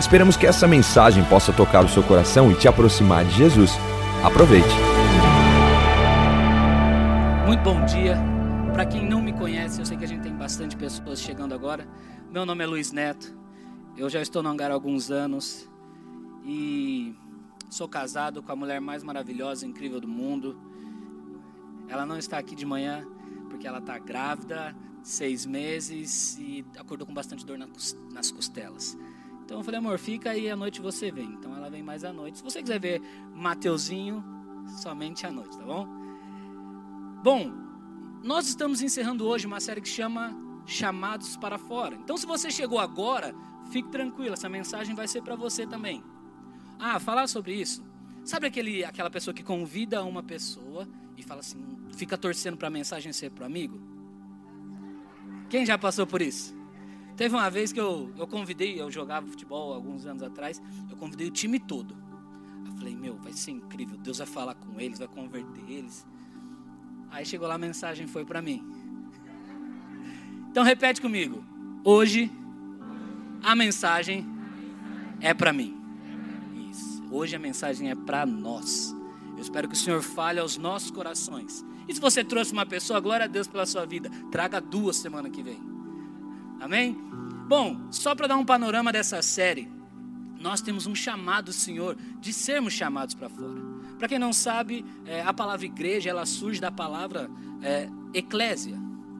Esperamos que essa mensagem possa tocar o seu coração e te aproximar de Jesus. Aproveite. Muito bom dia. Para quem não me conhece, eu sei que a gente tem bastante pessoas chegando agora. Meu nome é Luiz Neto. Eu já estou no hangar há alguns anos e sou casado com a mulher mais maravilhosa e incrível do mundo. Ela não está aqui de manhã porque ela está grávida, seis meses e acordou com bastante dor nas costelas. Então eu falei, amor, fica aí à noite você vem. Então ela vem mais à noite. Se você quiser ver Mateuzinho, somente à noite, tá bom? Bom, nós estamos encerrando hoje uma série que chama Chamados para Fora. Então se você chegou agora, fique tranquilo, essa mensagem vai ser para você também. Ah, falar sobre isso. Sabe aquele, aquela pessoa que convida uma pessoa e fala assim, fica torcendo para a mensagem ser para o amigo? Quem já passou por isso? Teve uma vez que eu, eu convidei, eu jogava futebol alguns anos atrás, eu convidei o time todo. Eu falei, meu, vai ser incrível, Deus vai falar com eles, vai converter eles. Aí chegou lá a mensagem foi para mim. Então repete comigo. Hoje a mensagem é para mim. Isso. Hoje a mensagem é para nós. Eu espero que o Senhor fale aos nossos corações. E se você trouxe uma pessoa, glória a Deus pela sua vida, traga duas semana que vem. Amém? Bom, só para dar um panorama dessa série, nós temos um chamado, Senhor, de sermos chamados para fora. Para quem não sabe, é, a palavra igreja ela surge da palavra é, eclésia,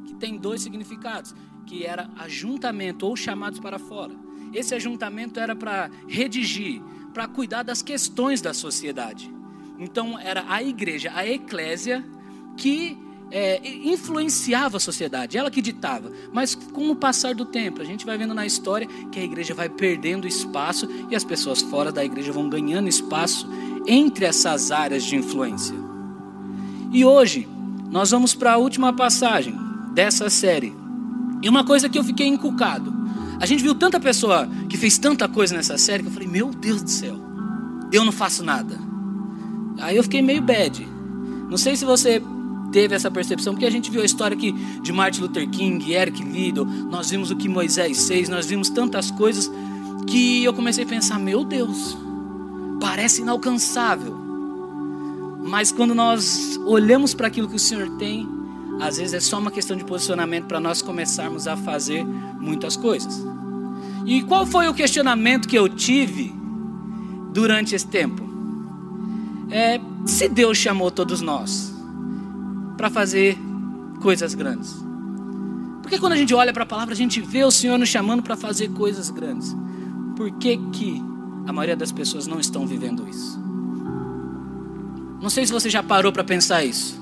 que tem dois significados, que era ajuntamento ou chamados para fora. Esse ajuntamento era para redigir, para cuidar das questões da sociedade. Então era a igreja, a eclésia, que é, influenciava a sociedade, ela que ditava. Mas com o passar do tempo, a gente vai vendo na história que a igreja vai perdendo espaço e as pessoas fora da igreja vão ganhando espaço entre essas áreas de influência. E hoje, nós vamos para a última passagem dessa série. E uma coisa que eu fiquei encucado. A gente viu tanta pessoa que fez tanta coisa nessa série que eu falei, meu Deus do céu, eu não faço nada. Aí eu fiquei meio bad. Não sei se você teve essa percepção, porque a gente viu a história aqui de Martin Luther King, Eric Liddell, nós vimos o que Moisés fez, nós vimos tantas coisas que eu comecei a pensar, meu Deus, parece inalcançável. Mas quando nós olhamos para aquilo que o Senhor tem, às vezes é só uma questão de posicionamento para nós começarmos a fazer muitas coisas. E qual foi o questionamento que eu tive durante esse tempo? É, se Deus chamou todos nós, para fazer coisas grandes. Porque quando a gente olha para a palavra, a gente vê o Senhor nos chamando para fazer coisas grandes. Por que, que a maioria das pessoas não estão vivendo isso? Não sei se você já parou para pensar isso.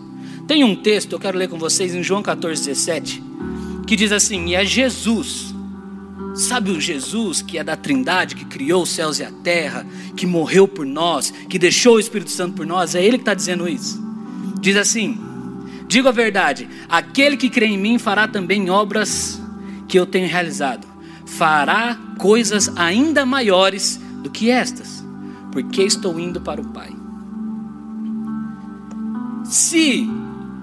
Tem um texto, eu quero ler com vocês, em João 14, 17, que diz assim: E é Jesus, sabe o Jesus que é da Trindade, que criou os céus e a terra, que morreu por nós, que deixou o Espírito Santo por nós, é Ele que está dizendo isso. Diz assim: Digo a verdade: aquele que crê em mim fará também obras que eu tenho realizado, fará coisas ainda maiores do que estas, porque estou indo para o Pai. Se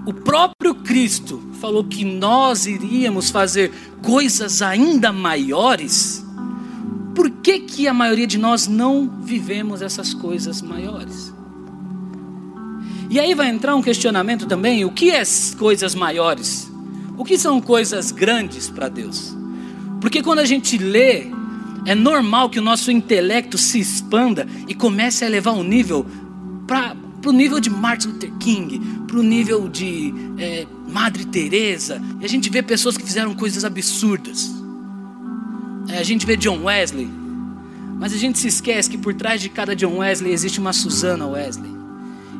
o próprio Cristo falou que nós iríamos fazer coisas ainda maiores, por que, que a maioria de nós não vivemos essas coisas maiores? E aí vai entrar um questionamento também: o que é coisas maiores? O que são coisas grandes para Deus? Porque quando a gente lê, é normal que o nosso intelecto se expanda e comece a elevar um nível para o nível de Martin Luther King, para o nível de é, Madre Teresa. E a gente vê pessoas que fizeram coisas absurdas. É, a gente vê John Wesley, mas a gente se esquece que por trás de cada John Wesley existe uma Susana Wesley.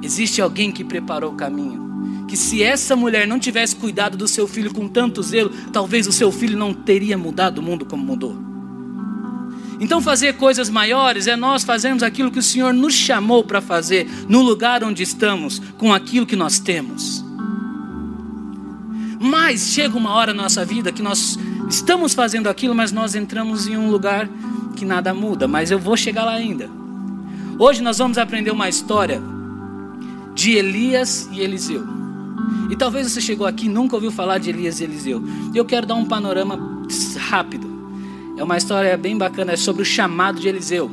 Existe alguém que preparou o caminho. Que se essa mulher não tivesse cuidado do seu filho com tanto zelo, talvez o seu filho não teria mudado o mundo como mudou. Então, fazer coisas maiores é nós fazermos aquilo que o Senhor nos chamou para fazer, no lugar onde estamos, com aquilo que nós temos. Mas chega uma hora na nossa vida que nós estamos fazendo aquilo, mas nós entramos em um lugar que nada muda. Mas eu vou chegar lá ainda. Hoje nós vamos aprender uma história de Elias e Eliseu. E talvez você chegou aqui e nunca ouviu falar de Elias e Eliseu. Eu quero dar um panorama rápido. É uma história bem bacana, é sobre o chamado de Eliseu.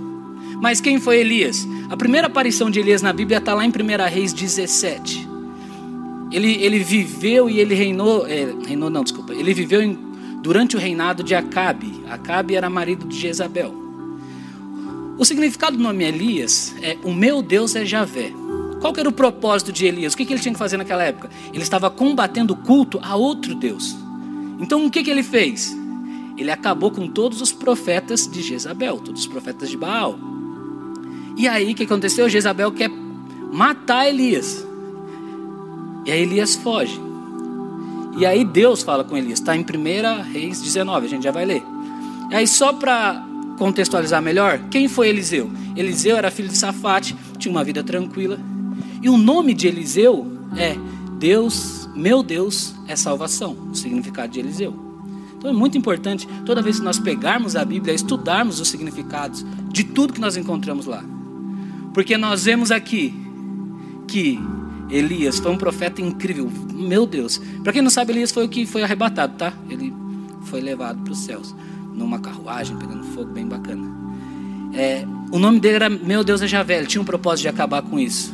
Mas quem foi Elias? A primeira aparição de Elias na Bíblia está lá em 1 Reis 17. Ele, ele viveu e ele reinou, é, reinou não, desculpa, ele viveu em, durante o reinado de Acabe. Acabe era marido de Jezabel. O significado do nome Elias é o meu Deus é Javé. Qual era o propósito de Elias? O que, ele tinha que fazer naquela época? Ele estava combatendo o culto a outro Deus. Então o que, que ele fez? ele acabou com todos os profetas de Jezabel, todos os profetas de Baal. E aí o que aconteceu? Jezabel quer matar Elias. E aí Elias foge. E aí Deus fala com Elias, está em 1 Reis 19, a gente já vai ler. E aí só para contextualizar melhor, quem foi Eliseu? Eliseu era filho de Safate, tinha uma vida tranquila. E o nome de Eliseu é Deus, meu Deus é salvação, o significado de Eliseu. Então é muito importante, toda vez que nós pegarmos a Bíblia, estudarmos os significados de tudo que nós encontramos lá. Porque nós vemos aqui que Elias foi um profeta incrível. Meu Deus. Para quem não sabe, Elias foi o que foi arrebatado, tá? Ele foi levado para os céus. Numa carruagem, pegando fogo, bem bacana. É, o nome dele era Meu Deus é Javé. Ele tinha um propósito de acabar com isso.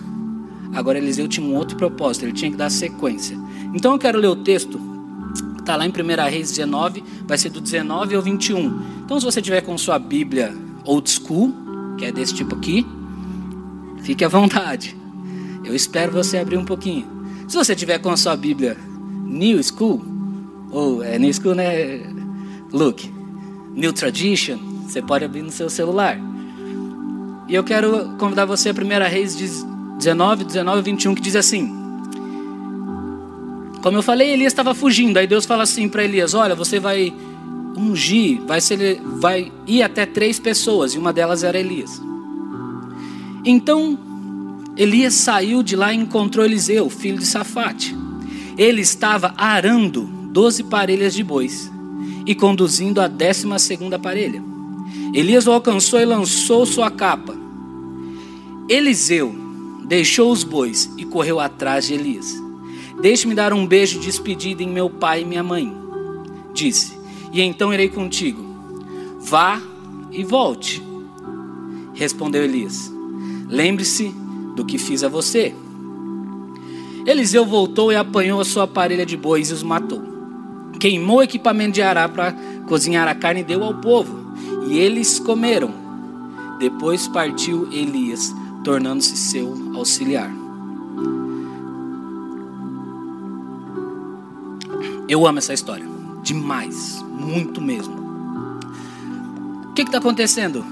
Agora Eliseu tinha um outro propósito. Ele tinha que dar sequência. Então eu quero ler o texto Está lá em 1 Reis 19, vai ser do 19 ao 21. Então, se você tiver com sua Bíblia old school, que é desse tipo aqui, fique à vontade. Eu espero você abrir um pouquinho. Se você tiver com a sua Bíblia new school, ou é new school, né? Look, new tradition, você pode abrir no seu celular. E eu quero convidar você a 1 Reis 19, 19 e 21, que diz assim. Como eu falei, Elias estava fugindo. Aí Deus fala assim para Elias: Olha, você vai ungir, vai, ser, vai ir até três pessoas, e uma delas era Elias. Então, Elias saiu de lá e encontrou Eliseu, filho de Safate. Ele estava arando doze parelhas de bois e conduzindo a décima segunda parelha. Elias o alcançou e lançou sua capa. Eliseu deixou os bois e correu atrás de Elias. Deixe-me dar um beijo de despedida em meu pai e minha mãe. Disse: E então irei contigo. Vá e volte. Respondeu Elias: Lembre-se do que fiz a você. Eliseu voltou e apanhou a sua parelha de bois e os matou. Queimou o equipamento de ará para cozinhar a carne e deu ao povo. E eles comeram. Depois partiu Elias, tornando-se seu auxiliar. Eu amo essa história. Demais. Muito mesmo. O que está acontecendo?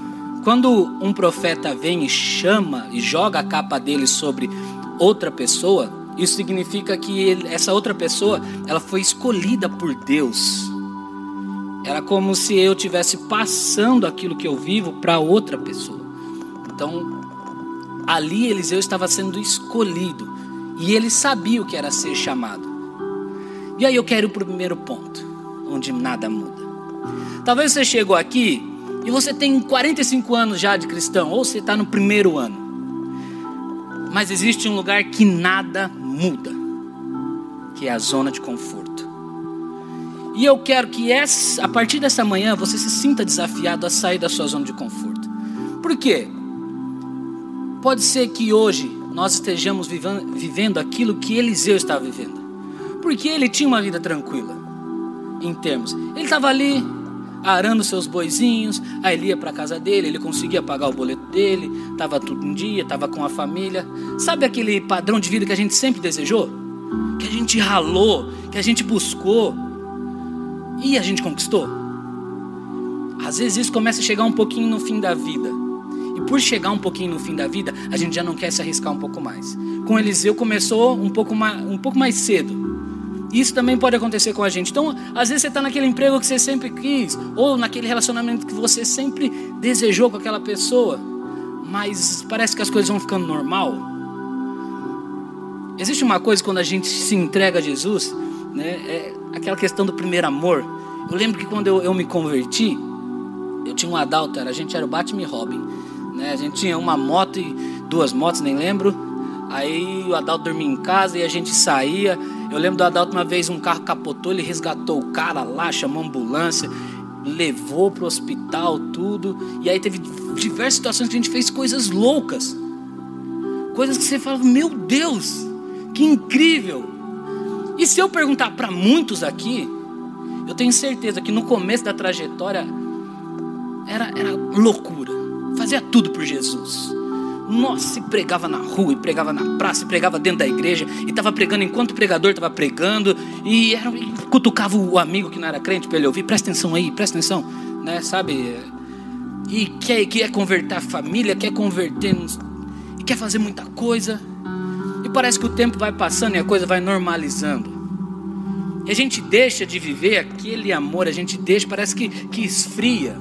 Quando um profeta vem e chama e joga a capa dele sobre outra pessoa, isso significa que ele, essa outra pessoa ela foi escolhida por Deus. Era como se eu tivesse passando aquilo que eu vivo para outra pessoa. Então, ali Eliseu estava sendo escolhido e ele sabia o que era ser chamado. E aí eu quero o primeiro ponto, onde nada muda. Talvez você chegou aqui e você tem 45 anos já de cristão, ou você está no primeiro ano. Mas existe um lugar que nada muda, que é a zona de conforto. E eu quero que essa, a partir dessa manhã você se sinta desafiado a sair da sua zona de conforto. Por quê? Pode ser que hoje nós estejamos vivendo, vivendo aquilo que Eliseu está vivendo porque ele tinha uma vida tranquila, em termos. Ele estava ali arando seus boizinhos, aí ele ia para casa dele, ele conseguia pagar o boleto dele, estava tudo em dia, estava com a família. Sabe aquele padrão de vida que a gente sempre desejou? Que a gente ralou, que a gente buscou e a gente conquistou? Às vezes isso começa a chegar um pouquinho no fim da vida. Por chegar um pouquinho no fim da vida, a gente já não quer se arriscar um pouco mais. Com Eliseu começou um pouco mais, um pouco mais cedo. Isso também pode acontecer com a gente. Então, às vezes você está naquele emprego que você sempre quis, ou naquele relacionamento que você sempre desejou com aquela pessoa, mas parece que as coisas vão ficando normal. Existe uma coisa quando a gente se entrega a Jesus, né? É aquela questão do primeiro amor. Eu lembro que quando eu, eu me converti, eu tinha um Adalto, a gente era o Batman e Robin. Né? A gente tinha uma moto e duas motos, nem lembro. Aí o Adalto dormia em casa e a gente saía. Eu lembro do Adalto uma vez um carro capotou, ele resgatou o cara lá, chamou a ambulância, levou pro hospital, tudo. E aí teve diversas situações que a gente fez coisas loucas. Coisas que você fala, meu Deus, que incrível. E se eu perguntar para muitos aqui, eu tenho certeza que no começo da trajetória era, era loucura. Fazia tudo por Jesus. Nossa, se pregava na rua, e pregava na praça, e pregava dentro da igreja, e estava pregando enquanto o pregador estava pregando, e, era, e cutucava o amigo que não era crente para ele ouvir, presta atenção aí, presta atenção, né, sabe? E quer, quer converter a família, quer converter, e quer fazer muita coisa, e parece que o tempo vai passando e a coisa vai normalizando. E a gente deixa de viver aquele amor, a gente deixa, parece que, que esfria.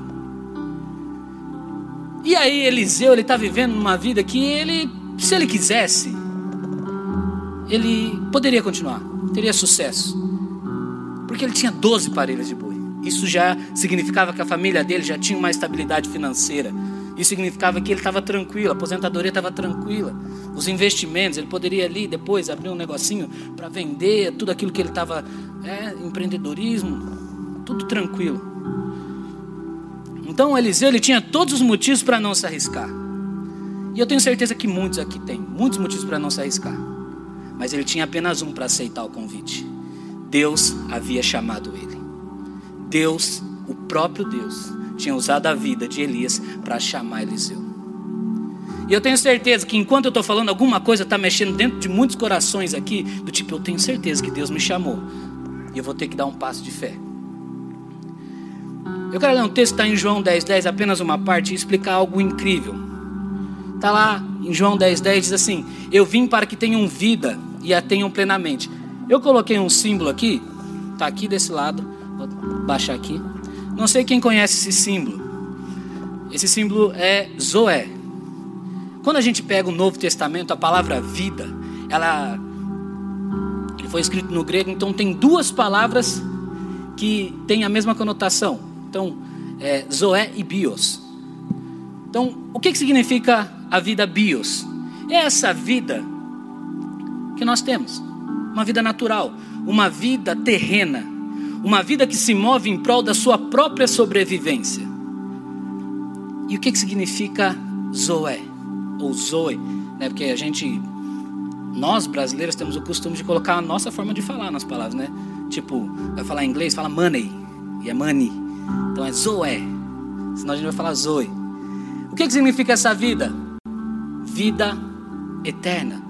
E aí Eliseu, ele está vivendo uma vida que ele, se ele quisesse, ele poderia continuar, teria sucesso. Porque ele tinha 12 parelhas de boi. Isso já significava que a família dele já tinha uma estabilidade financeira. Isso significava que ele estava tranquilo, a aposentadoria estava tranquila. Os investimentos, ele poderia ali depois abrir um negocinho para vender tudo aquilo que ele estava, é, empreendedorismo, tudo tranquilo. Então Eliseu ele tinha todos os motivos para não se arriscar. E eu tenho certeza que muitos aqui têm, muitos motivos para não se arriscar. Mas ele tinha apenas um para aceitar o convite. Deus havia chamado ele. Deus, o próprio Deus, tinha usado a vida de Elias para chamar Eliseu. E eu tenho certeza que enquanto eu estou falando, alguma coisa está mexendo dentro de muitos corações aqui, do tipo, eu tenho certeza que Deus me chamou. E eu vou ter que dar um passo de fé. Eu quero ler um texto que está em João 10, 10, apenas uma parte, e explicar algo incrível. Está lá em João 10, 10, diz assim: Eu vim para que tenham vida e a tenham plenamente. Eu coloquei um símbolo aqui, está aqui desse lado, vou baixar aqui. Não sei quem conhece esse símbolo. Esse símbolo é Zoé. Quando a gente pega o Novo Testamento, a palavra vida, ela foi escrito no grego, então tem duas palavras que têm a mesma conotação. Então, é, Zoé e Bios. Então, o que, que significa a vida Bios? É essa vida que nós temos. Uma vida natural, uma vida terrena, uma vida que se move em prol da sua própria sobrevivência. E o que, que significa Zoé? Ou Zoe? Né? Porque a gente, nós brasileiros, temos o costume de colocar a nossa forma de falar nas palavras, né? Tipo, vai falar em inglês, fala money, e é money. Então é Zoé. Senão a gente vai falar Zoe. O que, que significa essa vida? Vida eterna.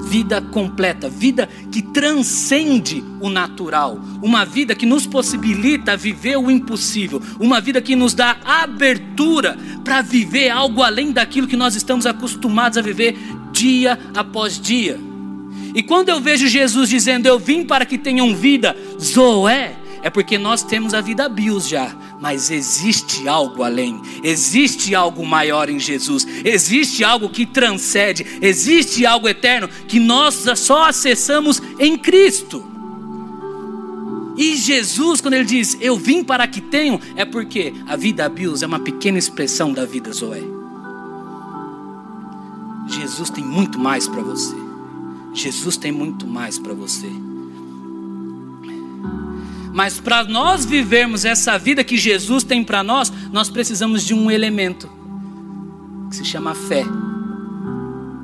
Vida completa, vida que transcende o natural, uma vida que nos possibilita viver o impossível, uma vida que nos dá abertura para viver algo além daquilo que nós estamos acostumados a viver dia após dia. E quando eu vejo Jesus dizendo: Eu vim para que tenham vida, Zoé, é porque nós temos a vida bios já, mas existe algo além, existe algo maior em Jesus, existe algo que transcende, existe algo eterno que nós só acessamos em Cristo. E Jesus, quando ele diz, eu vim para que tenham, é porque a vida bios é uma pequena expressão da vida Zoé. Jesus tem muito mais para você. Jesus tem muito mais para você. Mas para nós vivermos essa vida que Jesus tem para nós, nós precisamos de um elemento que se chama fé.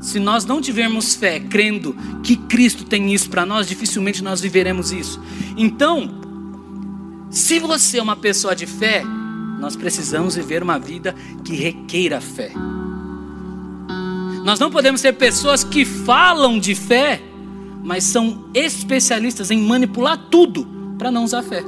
Se nós não tivermos fé, crendo que Cristo tem isso para nós, dificilmente nós viveremos isso. Então, se você é uma pessoa de fé, nós precisamos viver uma vida que requeira fé. Nós não podemos ser pessoas que falam de fé, mas são especialistas em manipular tudo para não usar fé.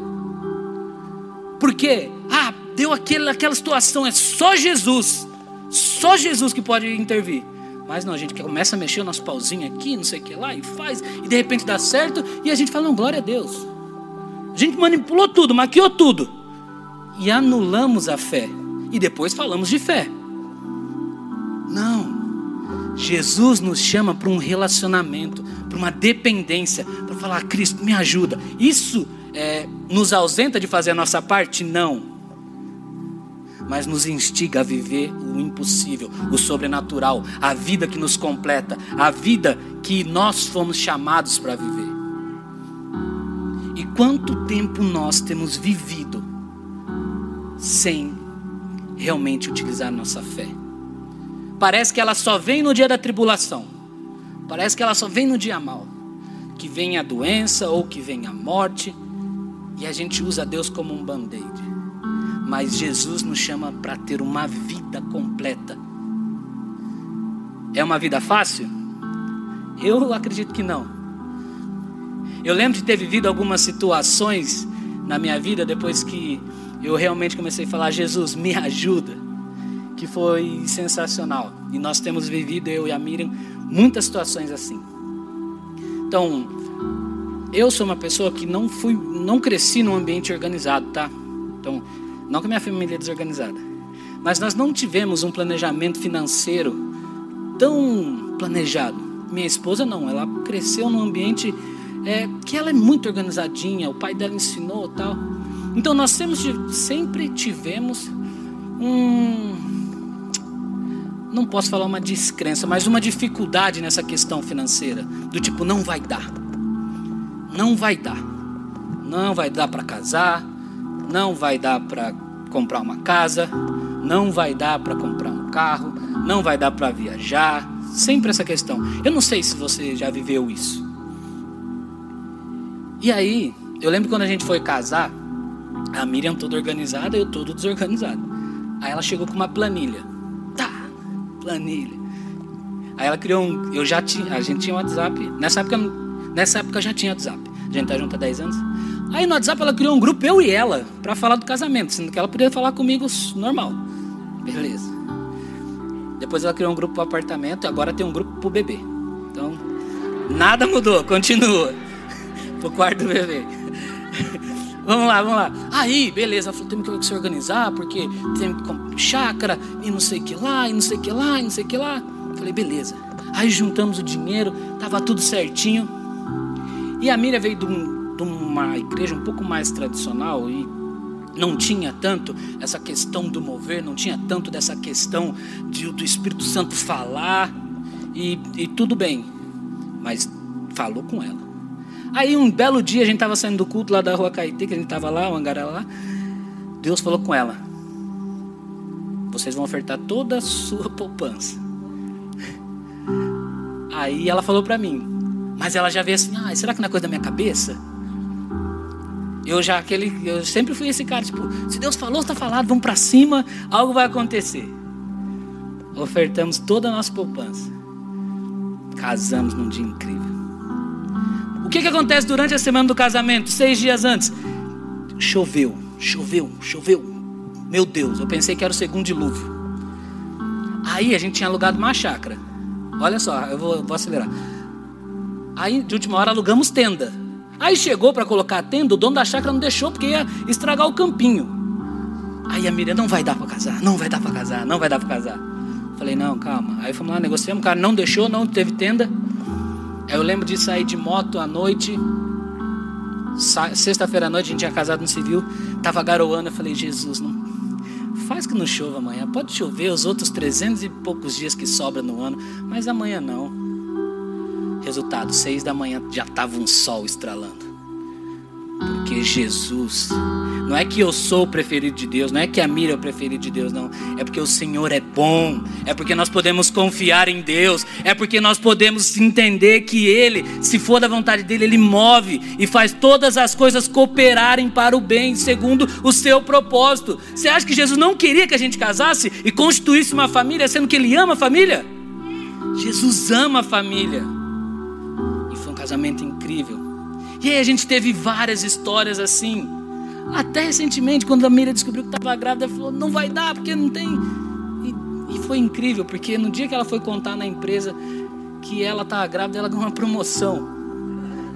Porque, ah, deu aquele, aquela situação, é só Jesus, só Jesus que pode intervir. Mas não, a gente começa a mexer o nosso pauzinho aqui, não sei o que lá, e faz, e de repente dá certo, e a gente fala, não, glória a Deus. A gente manipulou tudo, maquiou tudo. E anulamos a fé. E depois falamos de fé. Não. Jesus nos chama para um relacionamento, para uma dependência, para falar, Cristo, me ajuda. Isso é, nos ausenta de fazer a nossa parte? Não. Mas nos instiga a viver o impossível, o sobrenatural, a vida que nos completa, a vida que nós fomos chamados para viver. E quanto tempo nós temos vivido sem realmente utilizar nossa fé? Parece que ela só vem no dia da tribulação. Parece que ela só vem no dia mal. Que vem a doença ou que vem a morte. E a gente usa Deus como um band-aid. Mas Jesus nos chama para ter uma vida completa. É uma vida fácil? Eu acredito que não. Eu lembro de ter vivido algumas situações na minha vida depois que eu realmente comecei a falar: Jesus, me ajuda que foi sensacional. E nós temos vivido, eu e a Miriam, muitas situações assim. Então, eu sou uma pessoa que não fui, não cresci num ambiente organizado, tá? Então, não que minha família é desorganizada, mas nós não tivemos um planejamento financeiro tão planejado. Minha esposa não, ela cresceu num ambiente é, que ela é muito organizadinha, o pai dela ensinou tal. Então nós sempre tivemos um, não posso falar uma descrença, mas uma dificuldade nessa questão financeira, do tipo não vai dar. Não vai dar. Não vai dar para casar, não vai dar para comprar uma casa, não vai dar para comprar um carro, não vai dar para viajar, sempre essa questão. Eu não sei se você já viveu isso. E aí, eu lembro quando a gente foi casar, a Miriam toda organizada, eu todo desorganizado. Aí ela chegou com uma planilha planilha. Aí ela criou um. Eu já tinha. A gente tinha um WhatsApp. Nessa época, nessa época já tinha WhatsApp. A gente tá junto há 10 anos. Aí no WhatsApp ela criou um grupo, eu e ela, para falar do casamento, sendo que ela podia falar comigo normal. Beleza. Depois ela criou um grupo pro apartamento e agora tem um grupo pro bebê. Então, nada mudou, continua. pro quarto do bebê. Vamos lá, vamos lá. Aí, beleza, falou, temos que se organizar, porque tem chácara e não sei o que lá, e não sei o que lá, e não sei o que lá. Falei, beleza. Aí juntamos o dinheiro, tava tudo certinho. E a Miriam veio de, um, de uma igreja um pouco mais tradicional e não tinha tanto essa questão do mover, não tinha tanto dessa questão de, do Espírito Santo falar e, e tudo bem, mas falou com ela. Aí um belo dia a gente estava saindo do culto lá da rua Caetê, que a gente estava lá, o Angará lá. Deus falou com ela: Vocês vão ofertar toda a sua poupança. Aí ela falou para mim, mas ela já veio assim: Ah, será que não é coisa da minha cabeça? Eu já aquele, eu sempre fui esse cara, tipo, se Deus falou, está falado, vamos para cima, algo vai acontecer. Ofertamos toda a nossa poupança. Casamos num dia incrível. O que, que acontece durante a semana do casamento, seis dias antes? Choveu, choveu, choveu. Meu Deus, eu pensei que era o segundo dilúvio. Aí a gente tinha alugado uma chácara. Olha só, eu vou, vou acelerar. Aí de última hora alugamos tenda. Aí chegou para colocar a tenda, o dono da chácara não deixou porque ia estragar o campinho. Aí a Miriam, não vai dar para casar, não vai dar para casar, não vai dar para casar. Falei, não, calma. Aí fomos lá, negociamos, o cara não deixou, não teve tenda. Eu lembro de sair de moto à noite. Sexta-feira à noite, a gente tinha casado no civil. Tava garoando. Eu falei, Jesus, não faz que não chova amanhã. Pode chover os outros 300 e poucos dias que sobra no ano, mas amanhã não. Resultado, seis da manhã já tava um sol estralando. Porque Jesus, não é que eu sou o preferido de Deus, não é que a Mira é o preferido de Deus, não. É porque o Senhor é bom, é porque nós podemos confiar em Deus, é porque nós podemos entender que Ele, se for da vontade dEle, Ele move e faz todas as coisas cooperarem para o bem, segundo o seu propósito. Você acha que Jesus não queria que a gente casasse e constituísse uma família, sendo que Ele ama a família? Jesus ama a família. Casamento incrível. E aí a gente teve várias histórias assim. Até recentemente, quando a Miriam descobriu que estava grávida, ela falou: não vai dar, porque não tem. E, E foi incrível, porque no dia que ela foi contar na empresa que ela estava grávida, ela ganhou uma promoção.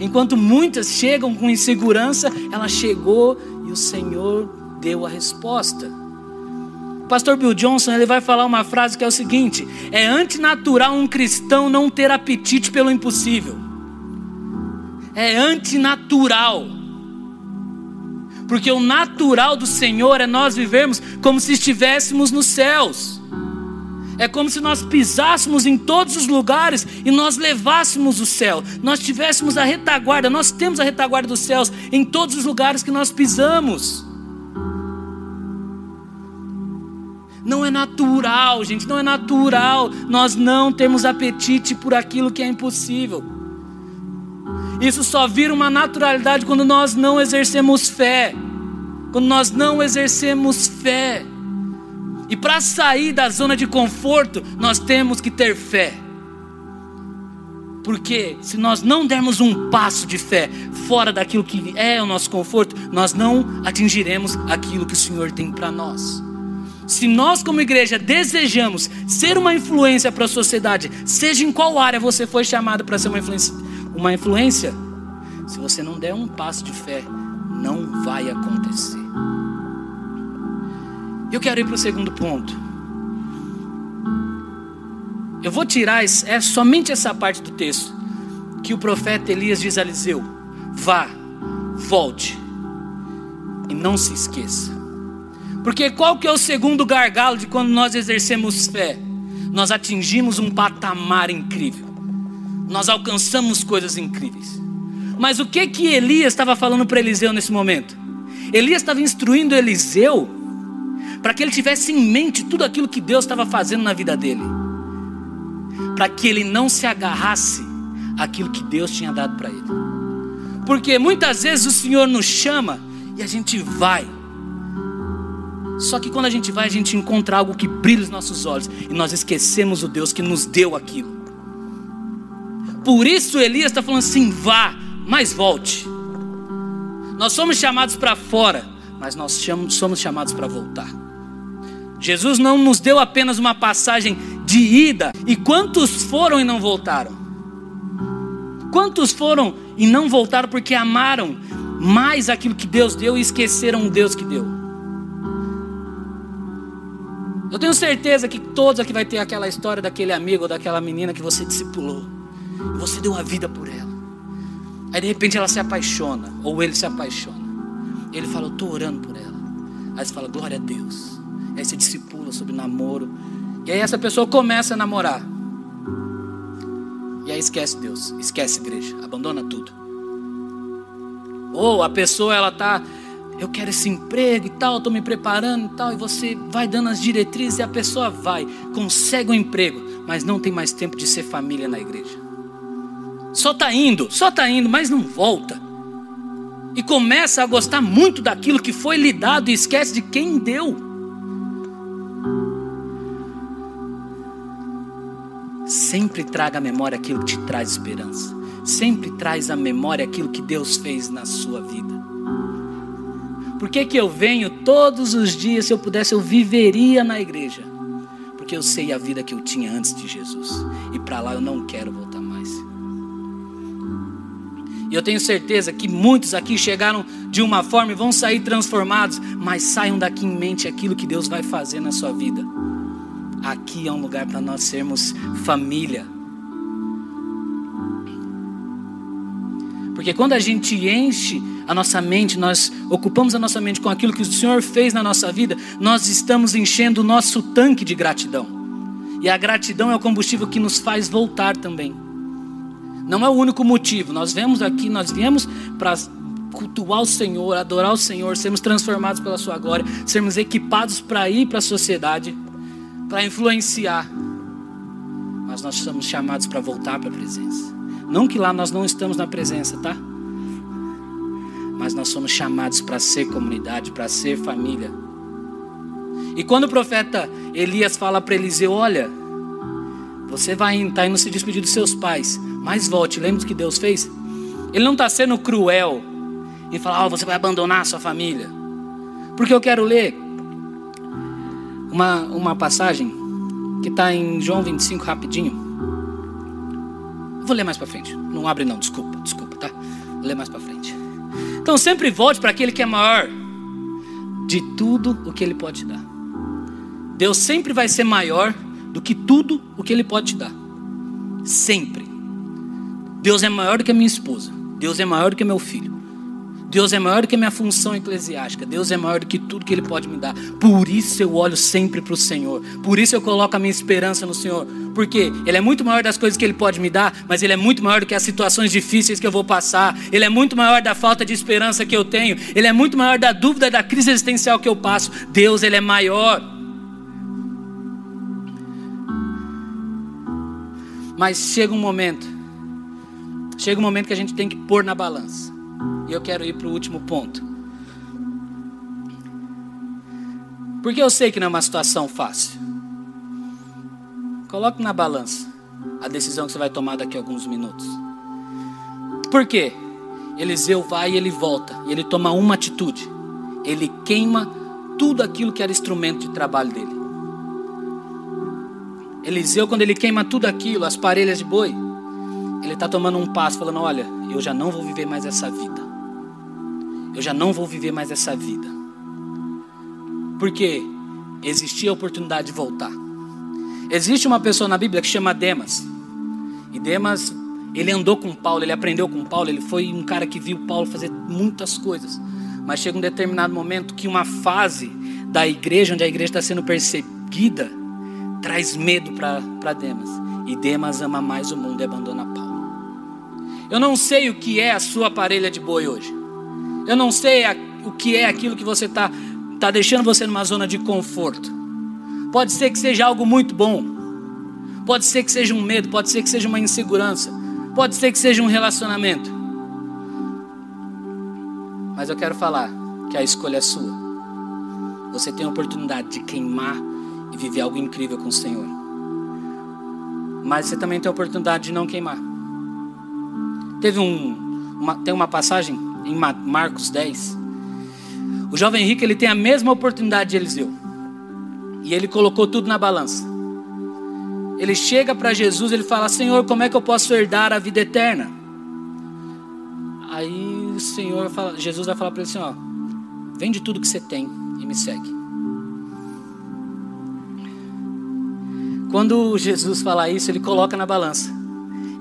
Enquanto muitas chegam com insegurança, ela chegou e o Senhor deu a resposta. O pastor Bill Johnson ele vai falar uma frase que é o seguinte: é antinatural um cristão não ter apetite pelo impossível. É antinatural. Porque o natural do Senhor é nós vivermos como se estivéssemos nos céus. É como se nós pisássemos em todos os lugares e nós levássemos o céu. Nós tivéssemos a retaguarda, nós temos a retaguarda dos céus em todos os lugares que nós pisamos. Não é natural, gente, não é natural. Nós não temos apetite por aquilo que é impossível. Isso só vira uma naturalidade quando nós não exercemos fé. Quando nós não exercemos fé. E para sair da zona de conforto, nós temos que ter fé. Porque se nós não dermos um passo de fé fora daquilo que é o nosso conforto, nós não atingiremos aquilo que o Senhor tem para nós. Se nós, como igreja, desejamos ser uma influência para a sociedade, seja em qual área você foi chamado para ser uma influência, uma influência, se você não der um passo de fé, não vai acontecer. Eu quero ir para o segundo ponto. Eu vou tirar é somente essa parte do texto que o profeta Elias diz a Eliseu: vá, volte e não se esqueça. Porque qual que é o segundo gargalo de quando nós exercemos fé? Nós atingimos um patamar incrível. Nós alcançamos coisas incríveis. Mas o que que Elias estava falando para Eliseu nesse momento? Elias estava instruindo Eliseu para que ele tivesse em mente tudo aquilo que Deus estava fazendo na vida dele. Para que ele não se agarrasse àquilo que Deus tinha dado para ele. Porque muitas vezes o Senhor nos chama e a gente vai só que quando a gente vai, a gente encontra algo que brilha os nossos olhos e nós esquecemos o Deus que nos deu aquilo. Por isso Elias está falando assim: vá, mas volte. Nós somos chamados para fora, mas nós somos chamados para voltar. Jesus não nos deu apenas uma passagem de ida. E quantos foram e não voltaram? Quantos foram e não voltaram porque amaram mais aquilo que Deus deu e esqueceram o Deus que deu? Eu tenho certeza que todos aqui vai ter aquela história daquele amigo ou daquela menina que você discipulou. Você deu a vida por ela. Aí de repente ela se apaixona, ou ele se apaixona. Ele fala, eu estou orando por ela. Aí você fala, glória a Deus. Aí você discipula sobre namoro. E aí essa pessoa começa a namorar. E aí esquece Deus, esquece igreja, abandona tudo. Ou a pessoa ela está eu quero esse emprego e tal, estou me preparando e tal, e você vai dando as diretrizes e a pessoa vai, consegue um emprego, mas não tem mais tempo de ser família na igreja. Só está indo, só está indo, mas não volta. E começa a gostar muito daquilo que foi lhe dado e esquece de quem deu. Sempre traga à memória aquilo que te traz esperança. Sempre traz à memória aquilo que Deus fez na sua vida. Por que, que eu venho todos os dias? Se eu pudesse, eu viveria na igreja. Porque eu sei a vida que eu tinha antes de Jesus. E para lá eu não quero voltar. E eu tenho certeza que muitos aqui chegaram de uma forma e vão sair transformados. Mas saiam daqui em mente aquilo que Deus vai fazer na sua vida. Aqui é um lugar para nós sermos família. Porque quando a gente enche a nossa mente, nós ocupamos a nossa mente com aquilo que o Senhor fez na nossa vida, nós estamos enchendo o nosso tanque de gratidão. E a gratidão é o combustível que nos faz voltar também. Não é o único motivo. Nós vemos aqui, nós viemos para cultuar o Senhor, adorar o Senhor, sermos transformados pela Sua glória, sermos equipados para ir para a sociedade, para influenciar. Mas nós somos chamados para voltar para a presença. Não que lá nós não estamos na presença, tá? mas nós somos chamados para ser comunidade, para ser família. E quando o profeta Elias fala para Eliseu: Olha, você vai estar tá indo se despedir dos seus pais, mas volte, lembra o que Deus fez? Ele não está sendo cruel em falar: oh, Você vai abandonar a sua família. Porque eu quero ler uma, uma passagem que está em João 25, rapidinho. vou ler mais para frente. Não abre não, desculpa, desculpa, tá? Vou ler mais para frente. Então sempre volte para aquele que é maior de tudo o que ele pode te dar. Deus sempre vai ser maior do que tudo o que ele pode te dar. Sempre. Deus é maior do que a minha esposa. Deus é maior do que meu filho. Deus é maior do que a minha função eclesiástica. Deus é maior do que tudo que Ele pode me dar. Por isso eu olho sempre para o Senhor. Por isso eu coloco a minha esperança no Senhor. Porque Ele é muito maior das coisas que Ele pode me dar, mas Ele é muito maior do que as situações difíceis que eu vou passar. Ele é muito maior da falta de esperança que eu tenho. Ele é muito maior da dúvida, da crise existencial que eu passo. Deus, Ele é maior. Mas chega um momento, chega um momento que a gente tem que pôr na balança. E eu quero ir para o último ponto. Porque eu sei que não é uma situação fácil. Coloque na balança a decisão que você vai tomar daqui a alguns minutos. Por quê? Eliseu vai e ele volta, e ele toma uma atitude. Ele queima tudo aquilo que era instrumento de trabalho dele. Eliseu, quando ele queima tudo aquilo, as parelhas de boi, ele está tomando um passo, falando: Olha, eu já não vou viver mais essa vida eu já não vou viver mais essa vida. Porque existia a oportunidade de voltar. Existe uma pessoa na Bíblia que chama Demas. E Demas, ele andou com Paulo, ele aprendeu com Paulo, ele foi um cara que viu Paulo fazer muitas coisas. Mas chega um determinado momento que uma fase da igreja, onde a igreja está sendo perseguida, traz medo para Demas. E Demas ama mais o mundo e abandona Paulo. Eu não sei o que é a sua parelha de boi hoje. Eu não sei a, o que é aquilo que você está tá deixando você numa zona de conforto. Pode ser que seja algo muito bom. Pode ser que seja um medo, pode ser que seja uma insegurança. Pode ser que seja um relacionamento. Mas eu quero falar que a escolha é sua. Você tem a oportunidade de queimar e viver algo incrível com o Senhor. Mas você também tem a oportunidade de não queimar. Teve um, uma, tem uma passagem em Marcos 10. O jovem rico ele tem a mesma oportunidade de Eliseu. E ele colocou tudo na balança. Ele chega para Jesus, ele fala: Senhor, como é que eu posso herdar a vida eterna? Aí o Senhor fala, Jesus vai falar para ele assim: ó, vende tudo que você tem e me segue. Quando Jesus fala isso, ele coloca na balança.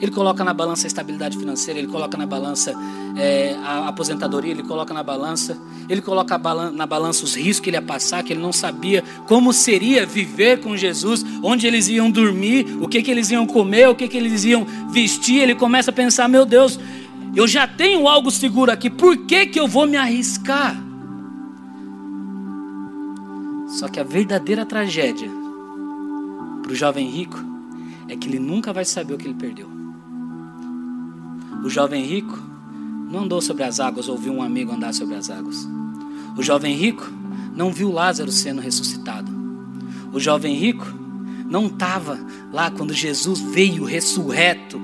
Ele coloca na balança a estabilidade financeira, ele coloca na balança é, a aposentadoria, ele coloca na balança, ele coloca na balança os riscos que ele ia passar, que ele não sabia como seria viver com Jesus, onde eles iam dormir, o que, que eles iam comer, o que, que eles iam vestir. Ele começa a pensar: meu Deus, eu já tenho algo seguro aqui, por que, que eu vou me arriscar? Só que a verdadeira tragédia para o jovem rico é que ele nunca vai saber o que ele perdeu. O jovem rico não andou sobre as águas ou viu um amigo andar sobre as águas. O jovem rico não viu Lázaro sendo ressuscitado. O jovem rico não estava lá quando Jesus veio ressurreto.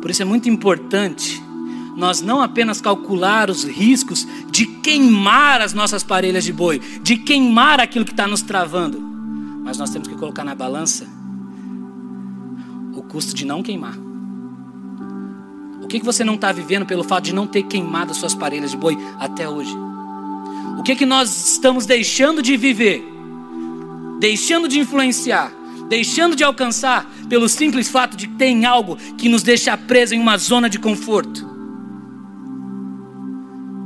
Por isso é muito importante nós não apenas calcular os riscos de queimar as nossas parelhas de boi, de queimar aquilo que está nos travando, mas nós temos que colocar na balança custo de não queimar. O que, que você não está vivendo pelo fato de não ter queimado as suas parelhas de boi até hoje? O que, que nós estamos deixando de viver, deixando de influenciar, deixando de alcançar pelo simples fato de que tem algo que nos deixa preso em uma zona de conforto?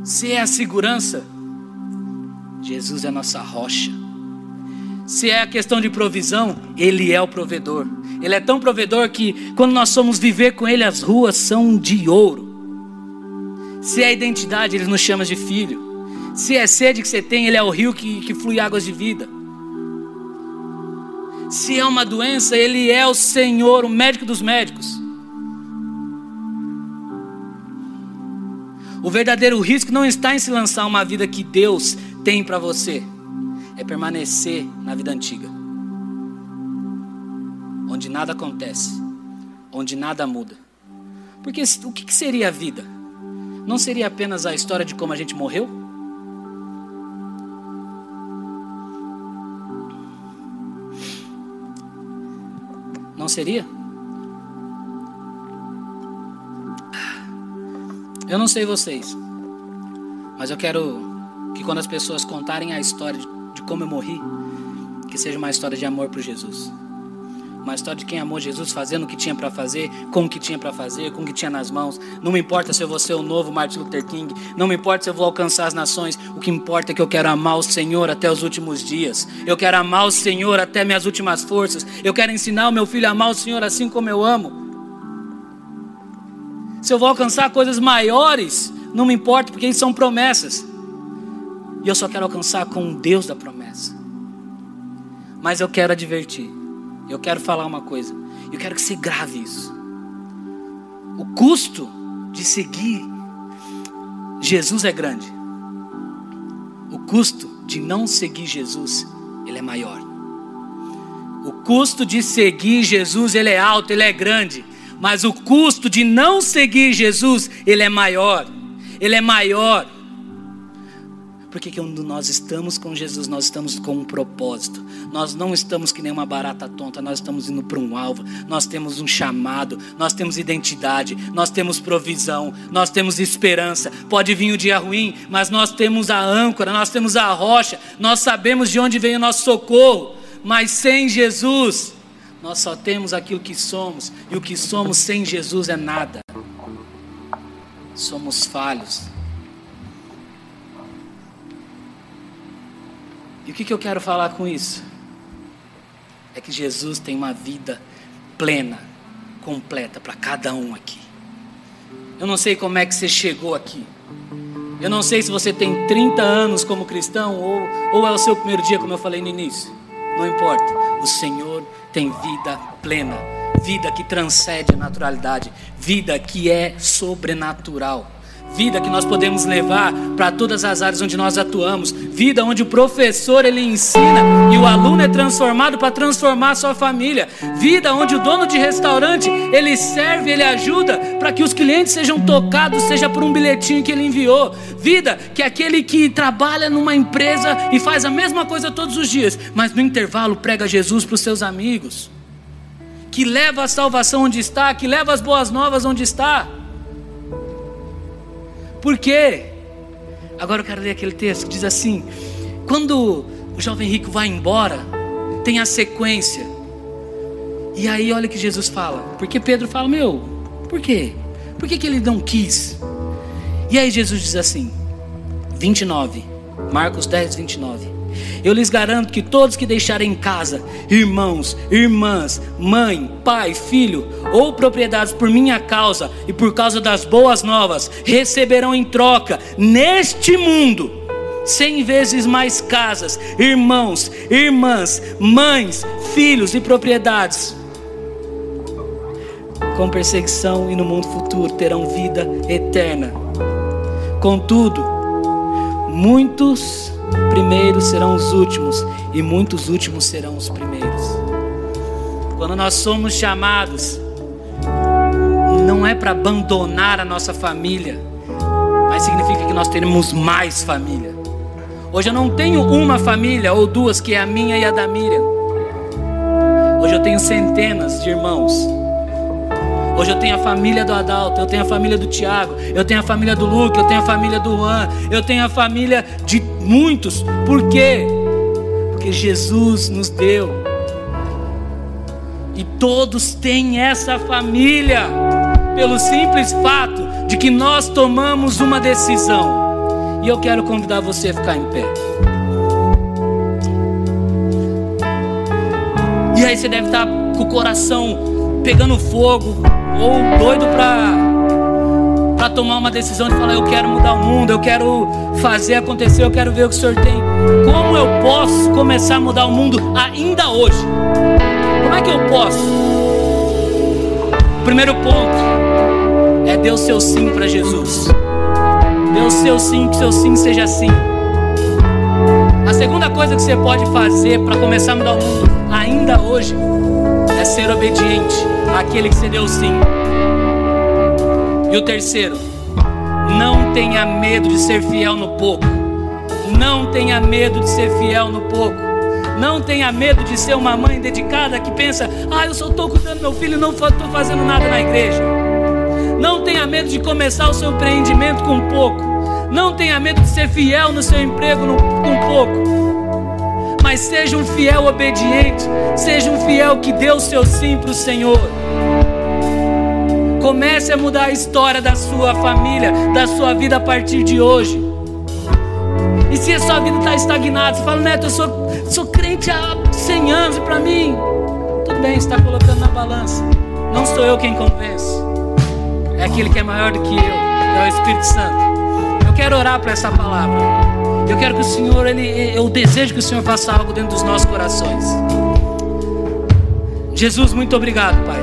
Se é a segurança, Jesus é a nossa rocha. Se é a questão de provisão, Ele é o provedor. Ele é tão provedor que quando nós somos viver com Ele, as ruas são de ouro. Se é identidade, Ele nos chama de filho. Se é sede que você tem, Ele é o rio que, que flui águas de vida. Se é uma doença, Ele é o Senhor, o médico dos médicos. O verdadeiro risco não está em se lançar uma vida que Deus tem para você é permanecer na vida antiga, onde nada acontece, onde nada muda. Porque o que seria a vida? Não seria apenas a história de como a gente morreu? Não seria? Eu não sei vocês, mas eu quero que quando as pessoas contarem a história de como eu morri, que seja uma história de amor por Jesus. Uma história de quem amou Jesus fazendo o que tinha para fazer, com o que tinha para fazer, com o que tinha nas mãos. Não me importa se eu vou ser o novo Martin Luther King, não me importa se eu vou alcançar as nações. O que importa é que eu quero amar o Senhor até os últimos dias. Eu quero amar o Senhor até minhas últimas forças. Eu quero ensinar o meu filho a amar o Senhor assim como eu amo se eu vou alcançar coisas maiores, não me importa, porque são promessas. E eu só quero alcançar com o Deus da promessa. Mas eu quero advertir, eu quero falar uma coisa, eu quero que você grave isso. O custo de seguir Jesus é grande. O custo de não seguir Jesus, ele é maior. O custo de seguir Jesus, ele é alto, ele é grande mas o custo de não seguir Jesus, ele é maior. Ele é maior. Porque quando nós estamos com Jesus, nós estamos com um propósito. Nós não estamos que nem uma barata tonta, nós estamos indo para um alvo. Nós temos um chamado, nós temos identidade, nós temos provisão, nós temos esperança. Pode vir o dia ruim, mas nós temos a âncora, nós temos a rocha, nós sabemos de onde vem o nosso socorro. Mas sem Jesus, nós só temos aquilo que somos, e o que somos sem Jesus é nada. Somos falhos. E o que, que eu quero falar com isso? É que Jesus tem uma vida plena, completa para cada um aqui. Eu não sei como é que você chegou aqui. Eu não sei se você tem 30 anos como cristão ou, ou é o seu primeiro dia, como eu falei no início. Não importa. O Senhor tem vida plena, vida que transcende a naturalidade, vida que é sobrenatural. Vida que nós podemos levar para todas as áreas onde nós atuamos, vida onde o professor ele ensina e o aluno é transformado para transformar a sua família, vida onde o dono de restaurante ele serve, ele ajuda para que os clientes sejam tocados, seja por um bilhetinho que ele enviou, vida que é aquele que trabalha numa empresa e faz a mesma coisa todos os dias, mas no intervalo prega Jesus para os seus amigos, que leva a salvação onde está, que leva as boas novas onde está. Por quê? Agora eu quero ler aquele texto que diz assim: quando o jovem rico vai embora, tem a sequência. E aí olha que Jesus fala, porque Pedro fala: Meu, por quê? Por que, que ele não quis? E aí Jesus diz assim, 29, Marcos 10, 29. Eu lhes garanto que todos que deixarem casa, irmãos, irmãs, mãe, pai, filho ou propriedades por minha causa e por causa das boas novas, receberão em troca neste mundo cem vezes mais casas, irmãos, irmãs, mães, filhos e propriedades. Com perseguição e no mundo futuro terão vida eterna. Contudo, muitos primeiros serão os últimos, e muitos últimos serão os primeiros. Quando nós somos chamados, não é para abandonar a nossa família, mas significa que nós teremos mais família. Hoje eu não tenho uma família ou duas, que é a minha e a da Miriam. Hoje eu tenho centenas de irmãos Hoje eu tenho a família do Adalto, eu tenho a família do Tiago, eu tenho a família do Luke, eu tenho a família do Juan, eu tenho a família de muitos. Por quê? Porque Jesus nos deu. E todos têm essa família, pelo simples fato de que nós tomamos uma decisão. E eu quero convidar você a ficar em pé. E aí você deve estar com o coração pegando fogo, ou doido para para tomar uma decisão de falar eu quero mudar o mundo, eu quero fazer acontecer, eu quero ver o que o Senhor tem. Como eu posso começar a mudar o mundo ainda hoje? Como é que eu posso? Primeiro ponto é dê o seu sim para Jesus. Dê o seu sim, que seu sim seja sim. A segunda coisa que você pode fazer para começar a mudar o mundo ainda hoje ser obediente àquele que você deu sim. E o terceiro, não tenha medo de ser fiel no pouco. Não tenha medo de ser fiel no pouco. Não tenha medo de ser uma mãe dedicada que pensa: ah, eu só estou cuidando do meu filho, não estou fazendo nada na igreja. Não tenha medo de começar o seu empreendimento com pouco. Não tenha medo de ser fiel no seu emprego no, com pouco. Mas seja um fiel obediente. Seja um fiel que deu o seu sim para o Senhor. Comece a mudar a história da sua família, da sua vida a partir de hoje. E se a sua vida está estagnada, você fala, Neto, eu sou, sou crente há 100 anos e para mim, tudo bem, está colocando na balança. Não sou eu quem convence, é aquele que é maior do que eu, é o Espírito Santo. Eu quero orar para essa palavra. Eu quero que o Senhor, ele, eu desejo que o Senhor faça algo dentro dos nossos corações. Jesus, muito obrigado, Pai.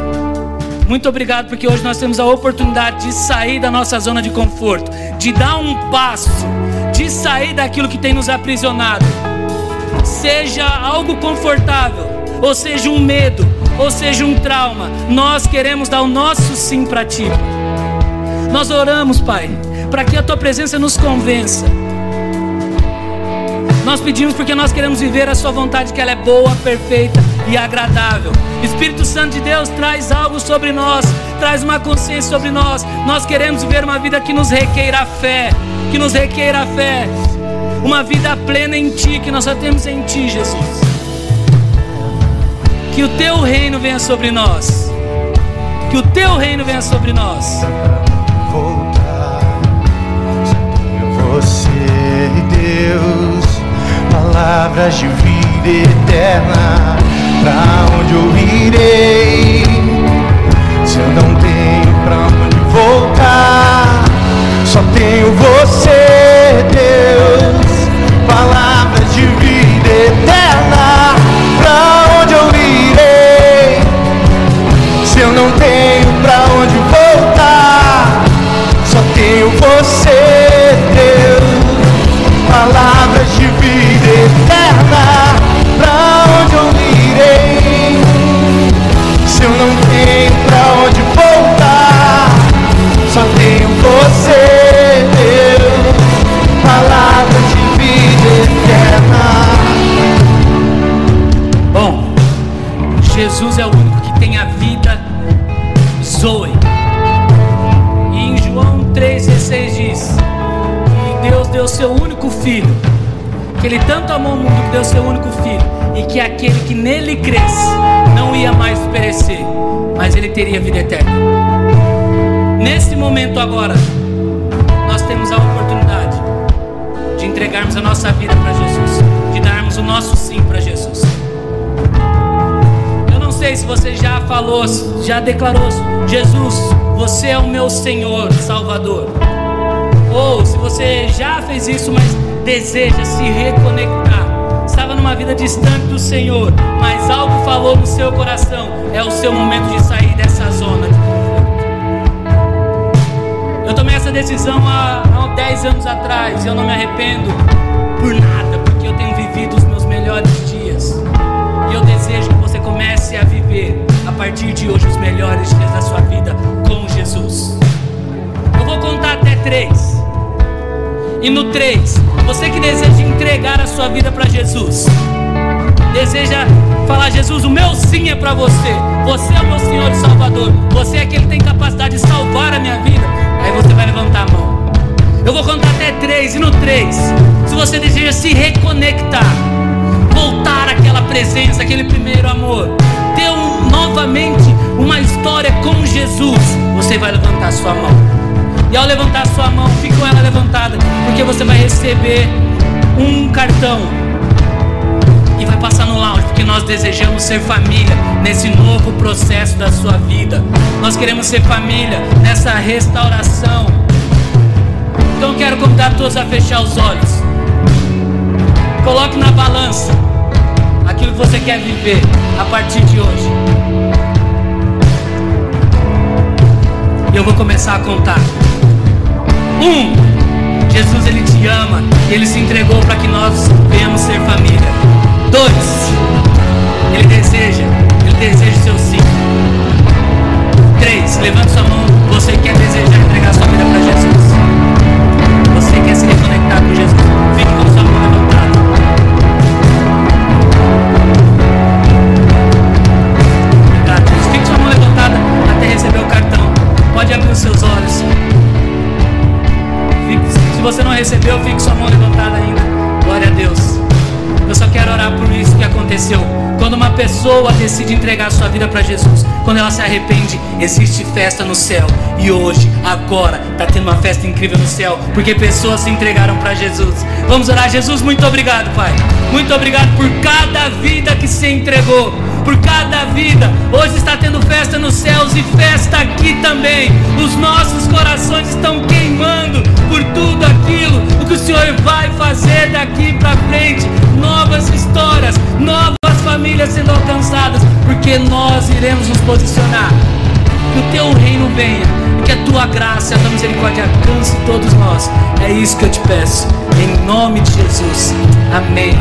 Muito obrigado porque hoje nós temos a oportunidade de sair da nossa zona de conforto, de dar um passo de sair daquilo que tem nos aprisionado. Seja algo confortável, ou seja um medo, ou seja um trauma, nós queremos dar o nosso sim para ti. Nós oramos, Pai, para que a tua presença nos convença. Nós pedimos porque nós queremos viver a sua vontade, que ela é boa, perfeita e agradável. Espírito Santo de Deus traz algo sobre nós, traz uma consciência sobre nós. Nós queremos viver uma vida que nos requeira fé, que nos requeira fé, uma vida plena em Ti, que nós só temos em Ti, Jesus. Que o Teu reino venha sobre nós, que o Teu reino venha sobre nós. Voltar, você, Deus, palavras de vida eterna. Pra onde eu irei? Se eu não tenho pra onde voltar. Só tenho você, Deus. Palavras de vida eterna. Pra onde eu irei? Se eu não tenho já declarou, Jesus, você é o meu Senhor, Salvador. Ou se você já fez isso, mas deseja se reconectar, estava numa vida distante do Senhor, mas algo falou no seu coração, é o seu momento de sair dessa zona. Eu tomei essa decisão há, há 10 anos atrás, eu não me arrependo partir de hoje os melhores dias da sua vida com Jesus. Eu vou contar até três. E no três, você que deseja entregar a sua vida para Jesus, deseja falar: Jesus, o meu sim é para você. Você é o meu Senhor e Salvador. Você é aquele que tem capacidade de salvar a minha vida. Aí você vai levantar a mão. Eu vou contar até três. E no três, se você deseja se reconectar voltar àquela presença, aquele primeiro amor, ter um, novamente uma história com Jesus, você vai levantar sua mão. E ao levantar sua mão, fique com ela levantada, porque você vai receber um cartão e vai passar no lounge, porque nós desejamos ser família nesse novo processo da sua vida. Nós queremos ser família nessa restauração. Então quero convidar todos a fechar os olhos. Coloque na balança aquilo que você quer viver a partir de hoje. E eu vou começar a contar. Um, Jesus ele te ama, ele se entregou para que nós venhamos ser existe festa no céu. E hoje, agora, está tendo uma festa incrível no céu, porque pessoas se entregaram para Jesus. Vamos orar, Jesus, muito obrigado, Pai. Muito obrigado por cada vida que se entregou, por cada vida. Hoje está tendo festa nos céus e festa aqui também. Os nossos corações estão queimando por tudo aquilo o que o Senhor vai fazer daqui para frente. Novas histórias, novas famílias sendo alcançadas, porque nós iremos nos posicionar. Que o teu reino venha, que a tua graça e a tua misericórdia alcance todos nós. É isso que eu te peço, em nome de Jesus. Amém.